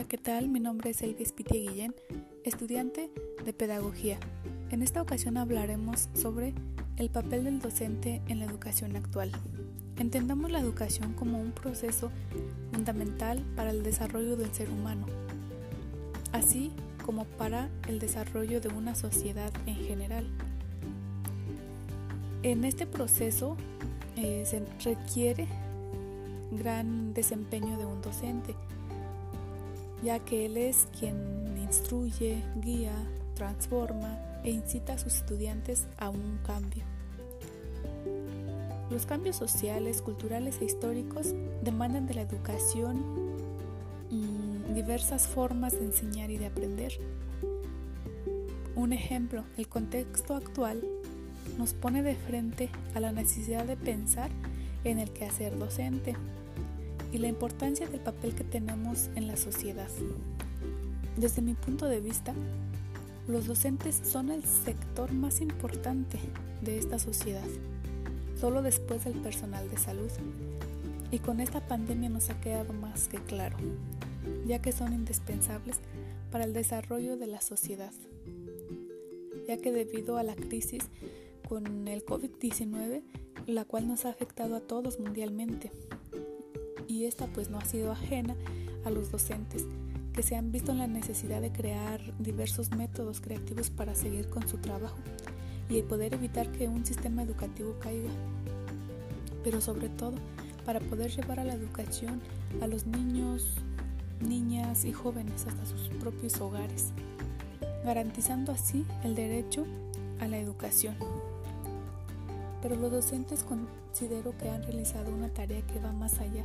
Hola, ¿qué tal? Mi nombre es Elvis Pitia Guillén, estudiante de Pedagogía. En esta ocasión hablaremos sobre el papel del docente en la educación actual. Entendamos la educación como un proceso fundamental para el desarrollo del ser humano, así como para el desarrollo de una sociedad en general. En este proceso eh, se requiere gran desempeño de un docente, ya que él es quien instruye, guía, transforma e incita a sus estudiantes a un cambio. Los cambios sociales, culturales e históricos demandan de la educación diversas formas de enseñar y de aprender. Un ejemplo, el contexto actual nos pone de frente a la necesidad de pensar en el quehacer docente y la importancia del papel que tenemos en la sociedad. Desde mi punto de vista, los docentes son el sector más importante de esta sociedad, solo después del personal de salud. Y con esta pandemia nos ha quedado más que claro, ya que son indispensables para el desarrollo de la sociedad, ya que debido a la crisis con el COVID-19, la cual nos ha afectado a todos mundialmente, y esta pues no ha sido ajena a los docentes, que se han visto en la necesidad de crear diversos métodos creativos para seguir con su trabajo y poder evitar que un sistema educativo caiga. Pero sobre todo, para poder llevar a la educación a los niños, niñas y jóvenes hasta sus propios hogares, garantizando así el derecho a la educación. Pero los docentes considero que han realizado una tarea que va más allá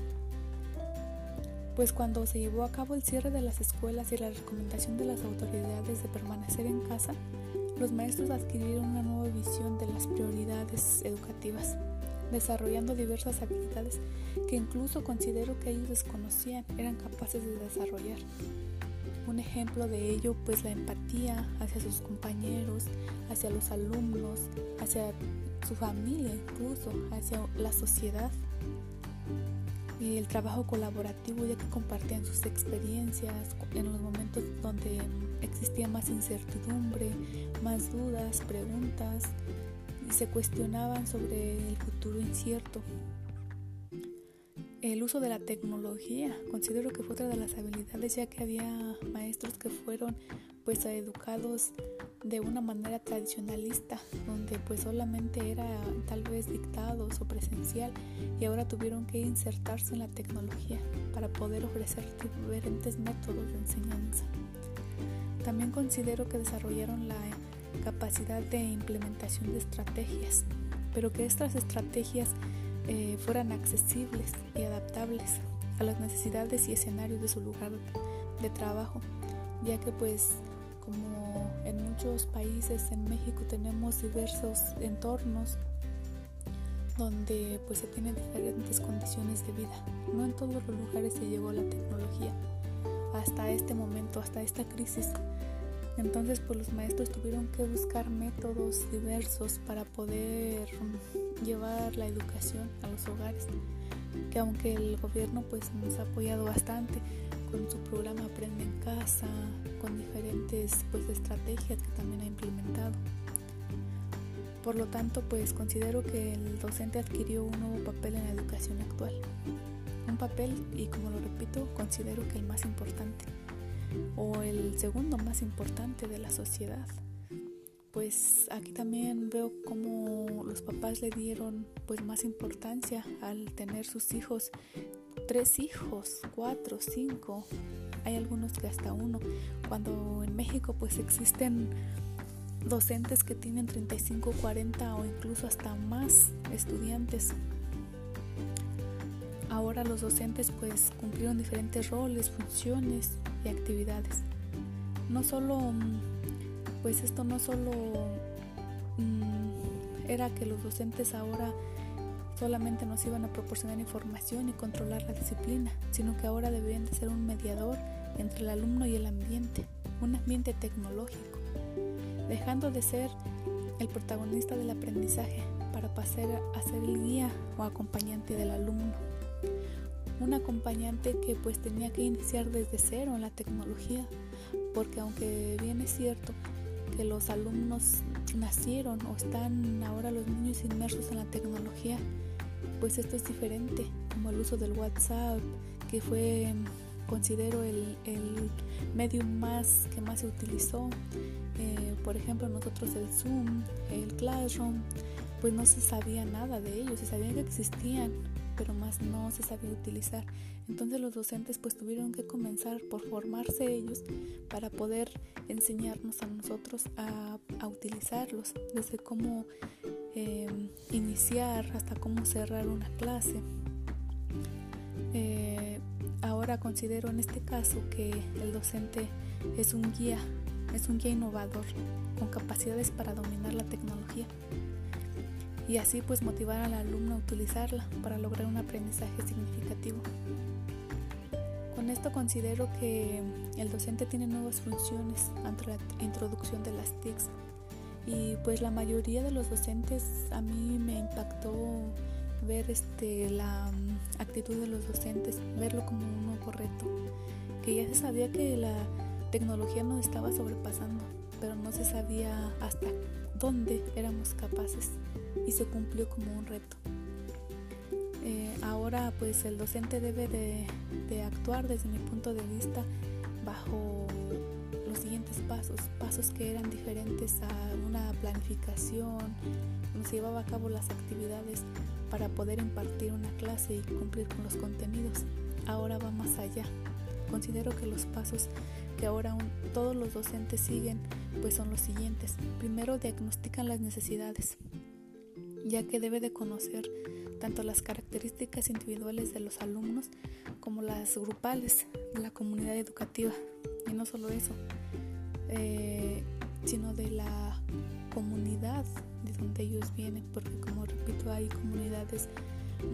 pues cuando se llevó a cabo el cierre de las escuelas y la recomendación de las autoridades de permanecer en casa, los maestros adquirieron una nueva visión de las prioridades educativas, desarrollando diversas habilidades que incluso considero que ellos desconocían, eran capaces de desarrollar. Un ejemplo de ello pues la empatía hacia sus compañeros, hacia los alumnos, hacia su familia incluso, hacia la sociedad el trabajo colaborativo ya que compartían sus experiencias en los momentos donde existía más incertidumbre, más dudas, preguntas y se cuestionaban sobre el futuro incierto. El uso de la tecnología considero que fue otra de las habilidades ya que había maestros que fueron pues educados de una manera tradicionalista, donde pues solamente era tal vez dictados o presencial y ahora tuvieron que insertarse en la tecnología para poder ofrecer diferentes métodos de enseñanza. También considero que desarrollaron la capacidad de implementación de estrategias, pero que estas estrategias eh, fueran accesibles y adaptables a las necesidades y escenarios de su lugar de trabajo, ya que pues como en muchos países en México tenemos diversos entornos donde pues se tienen diferentes condiciones de vida. No en todos los lugares se llegó la tecnología hasta este momento, hasta esta crisis. Entonces pues los maestros tuvieron que buscar métodos diversos para poder llevar la educación a los hogares. Que aunque el gobierno pues nos ha apoyado bastante, con su programa Aprende en Casa, con diferentes pues, estrategias que también ha implementado. Por lo tanto, pues considero que el docente adquirió un nuevo papel en la educación actual. Un papel, y como lo repito, considero que el más importante, o el segundo más importante de la sociedad. Pues aquí también veo cómo los papás le dieron pues más importancia al tener sus hijos tres hijos, cuatro, cinco, hay algunos que hasta uno, cuando en México pues existen docentes que tienen 35, 40 o incluso hasta más estudiantes. Ahora los docentes pues cumplieron diferentes roles, funciones actividades. No solo, pues esto no solo mm, era que los docentes ahora solamente nos iban a proporcionar información y controlar la disciplina, sino que ahora deberían de ser un mediador entre el alumno y el ambiente, un ambiente tecnológico, dejando de ser el protagonista del aprendizaje para pasar a ser el guía o acompañante del alumno. Un acompañante que pues tenía que iniciar desde cero en la tecnología, porque aunque bien es cierto que los alumnos nacieron o están ahora los niños inmersos en la tecnología, pues esto es diferente, como el uso del WhatsApp, que fue, considero, el, medio más que más se utilizó. Eh, por ejemplo, nosotros el Zoom, el Classroom, pues no se sabía nada de ellos, se sabía que existían, pero más no se sabía utilizar. Entonces los docentes pues tuvieron que comenzar por formarse ellos para poder enseñarnos a nosotros a, utilizarlos, desde cómo eh, iniciar hasta cómo cerrar una clase. Eh, ahora considero en este caso que el docente es un guía, es un guía innovador con capacidades para dominar la tecnología y así pues motivar al alumno a utilizarla para lograr un aprendizaje significativo. Con esto considero que el docente tiene nuevas funciones ante la introducción de las TICs y pues la mayoría de los docentes a mí me impactó ver este la mm, actitud de los docentes, verlo como un nuevo reto, que ya se sabía que la tecnología nos estaba sobrepasando, pero no se sabía hasta dónde éramos capaces y se cumplió como un reto. Eh, ahora pues el docente debe de, actuar desde mi punto de vista bajo los siguientes pasos, pasos que eran diferentes a una planificación, donde se llevaba a cabo las actividades para poder impartir una clase y cumplir con los contenidos. Ahora va más allá. Considero que los pasos que ahora todos los docentes siguen pues son los siguientes. Primero diagnostican las necesidades, ya que debe de conocer tanto las características individuales de los alumnos como las grupales de la comunidad educativa. Y no solo eso, eh, sino de la comunidad de donde ellos vienen, porque como repito, hay comunidades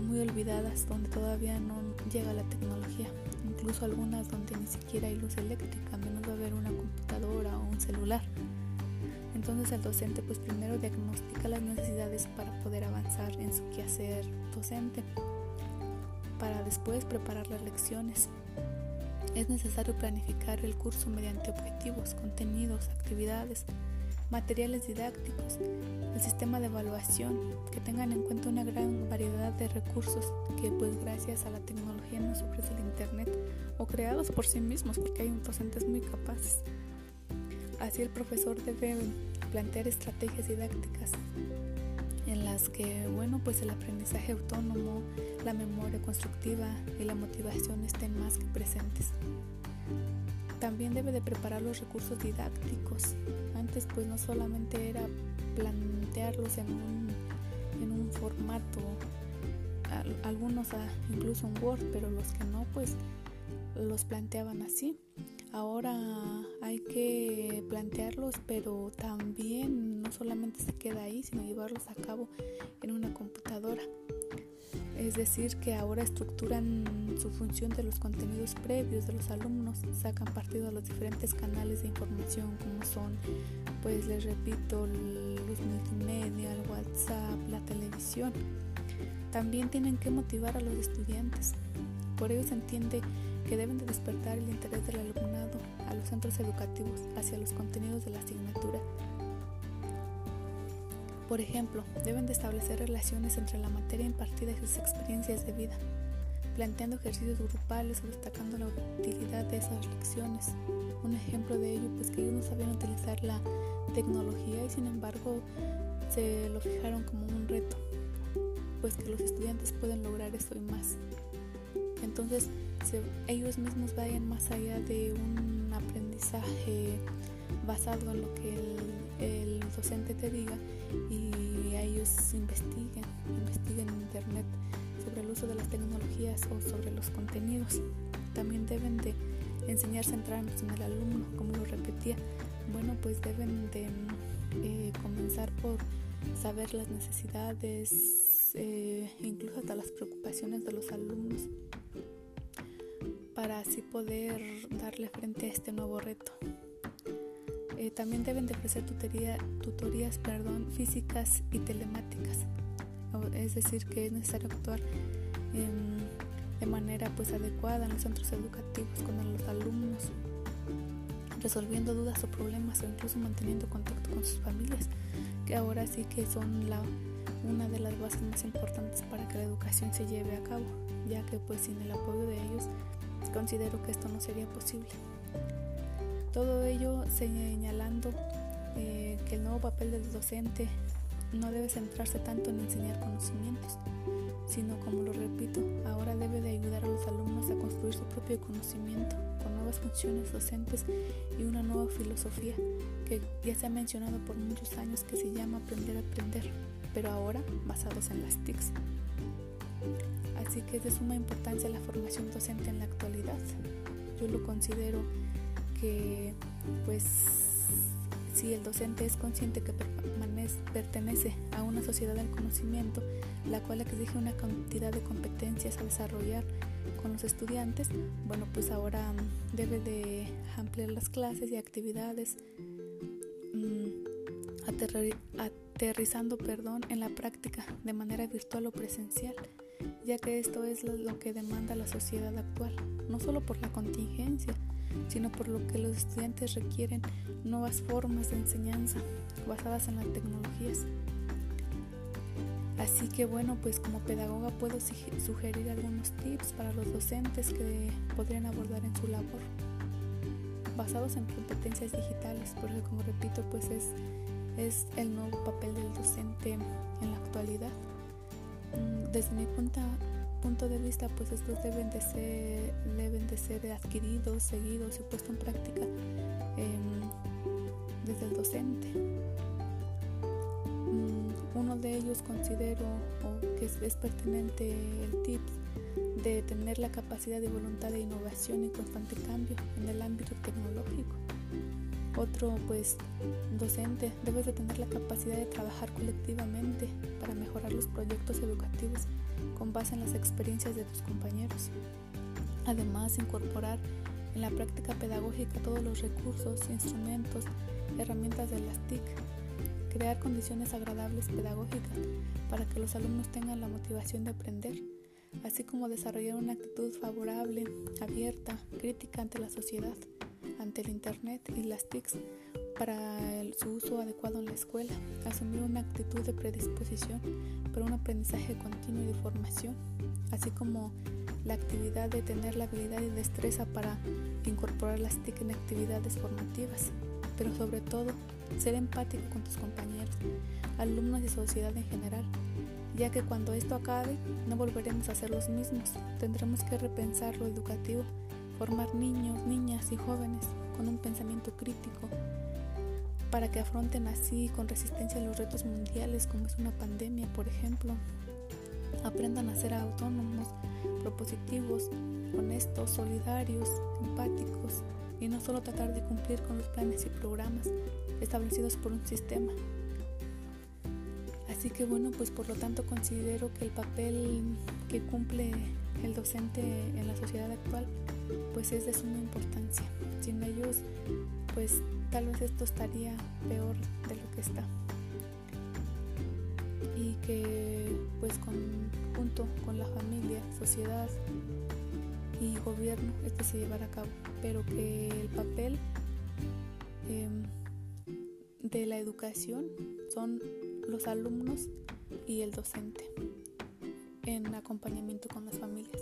muy olvidadas donde todavía no llega la tecnología, incluso algunas donde ni siquiera hay luz eléctrica, menos va a haber una computadora o un celular. Entonces el docente pues primero diagnostica las necesidades para poder avanzar en su quehacer docente, para después preparar las lecciones. Es necesario planificar el curso mediante objetivos, contenidos, actividades, materiales didácticos, el sistema de evaluación, que tengan en cuenta una gran variedad de recursos que pues gracias a la tecnología nos ofrece el Internet o creados por sí mismos porque hay docentes muy capaces. Así el profesor debe plantear estrategias didácticas en las que, bueno, pues el aprendizaje autónomo, la memoria constructiva y la motivación estén más que presentes. También debe de preparar los recursos didácticos. Antes pues no solamente era plantearlos en un, en un formato, algunos incluso en Word, pero los que no pues los planteaban así. Ahora hay que plantearlos, pero también no solamente se queda ahí, sino llevarlos a cabo en una computadora. Es decir, que ahora estructuran su función de los contenidos previos de los alumnos, sacan partido a los diferentes canales de información como son, pues les repito, los multimedia, el WhatsApp, la televisión. También tienen que motivar a los estudiantes. Por ello se entiende que deben de despertar el interés del alumnado a los centros educativos hacia los contenidos de la asignatura. Por ejemplo, deben de establecer relaciones entre la materia impartida y sus experiencias de vida, planteando ejercicios grupales o destacando la utilidad de esas lecciones. Un ejemplo de ello, pues que ellos no sabían utilizar la tecnología y sin embargo se lo fijaron como un reto, pues que los estudiantes pueden lograr eso y más. Entonces, ellos mismos vayan más allá de un aprendizaje basado en lo que el, docente te diga y ellos investiguen, investiguen en internet sobre el uso de las tecnologías o sobre los contenidos. También deben de enseñar centrarnos en el alumno, como lo repetía. Bueno, pues deben de eh, comenzar por saber las necesidades, eh, incluso hasta las preocupaciones de los alumnos para así poder darle frente a este nuevo reto. Eh, también deben de ofrecer tutorías perdón, físicas y telemáticas, es decir, que es necesario actuar de manera pues adecuada en los centros educativos con los alumnos, resolviendo dudas o problemas o incluso manteniendo contacto con sus familias, que ahora sí que son la, una de las bases más importantes para que la educación se lleve a cabo, ya que pues sin el apoyo de ellos considero que esto no sería posible. Todo ello señalando eh, que el nuevo papel del docente no debe centrarse tanto en enseñar conocimientos, sino como lo repito, ahora debe de ayudar a los alumnos a construir su propio conocimiento con nuevas funciones docentes y una nueva filosofía que ya se ha mencionado por muchos años que se llama aprender a aprender, pero ahora basados en las TICs. Así que es de suma importancia la formación docente en la actualidad. Yo lo considero que pues si el docente es consciente que pertenece a una sociedad del conocimiento, la cual exige una cantidad de competencias a desarrollar con los estudiantes, bueno, pues ahora mm, debe de ampliar las clases y actividades mm, aterrizando perdón, en la práctica de manera virtual o presencial, ya que esto es lo que demanda la sociedad actual, no solo por la contingencia, sino por lo que los estudiantes requieren nuevas formas de enseñanza basadas en las tecnologías. Así que bueno, pues como pedagoga puedo sugerir algunos tips para los docentes que podrían abordar en su labor, basados en competencias digitales, porque como repito, pues es, es el nuevo papel del docente en la actualidad. Mm, desde mi punto, punto de vista, pues estos deben de ser, deben de ser adquiridos, seguidos y puestos en práctica em, desde el docente. Mm, uno de ellos considero que es, pertinente el tip de tener la capacidad de voluntad de innovación y constante cambio en el ámbito tecnológico. Otro, pues, docente, debes de tener la capacidad de trabajar colectivamente para mejorar los proyectos educativos con base en las experiencias de tus compañeros. Además, incorporar en la práctica pedagógica todos los recursos, instrumentos, herramientas de las TIC. Crear condiciones agradables pedagógicas para que los alumnos tengan la motivación de aprender, así como desarrollar una actitud favorable, abierta, crítica ante la sociedad, ante el Internet y las TICs para su uso adecuado en la escuela, asumir una actitud de predisposición para un aprendizaje continuo y de formación, así como la actividad de tener la habilidad y destreza para incorporar las TIC en actividades formativas, pero sobre todo ser empático con tus compañeros, alumnos y sociedad en general, ya que cuando esto acabe no volveremos a ser los mismos, tendremos que repensar lo educativo, formar niños, niñas y jóvenes con un pensamiento crítico, para que afronten así con resistencia los retos mundiales como es una pandemia, por ejemplo. Aprendan a ser autónomos, propositivos, honestos, solidarios, empáticos y no solo tratar de cumplir con los planes y programas establecidos por un sistema. Así que bueno, pues por lo tanto considero que el papel que cumple el docente en la sociedad actual pues es de suma importancia. Sin ellos pues tal vez esto estaría peor de lo que está y que pues junto con la familia, sociedad y gobierno este se llevará a cabo, pero que el papel em, de la educación son los alumnos y el docente en acompañamiento con las familias.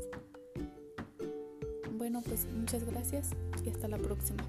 Bueno, pues muchas gracias y hasta la próxima.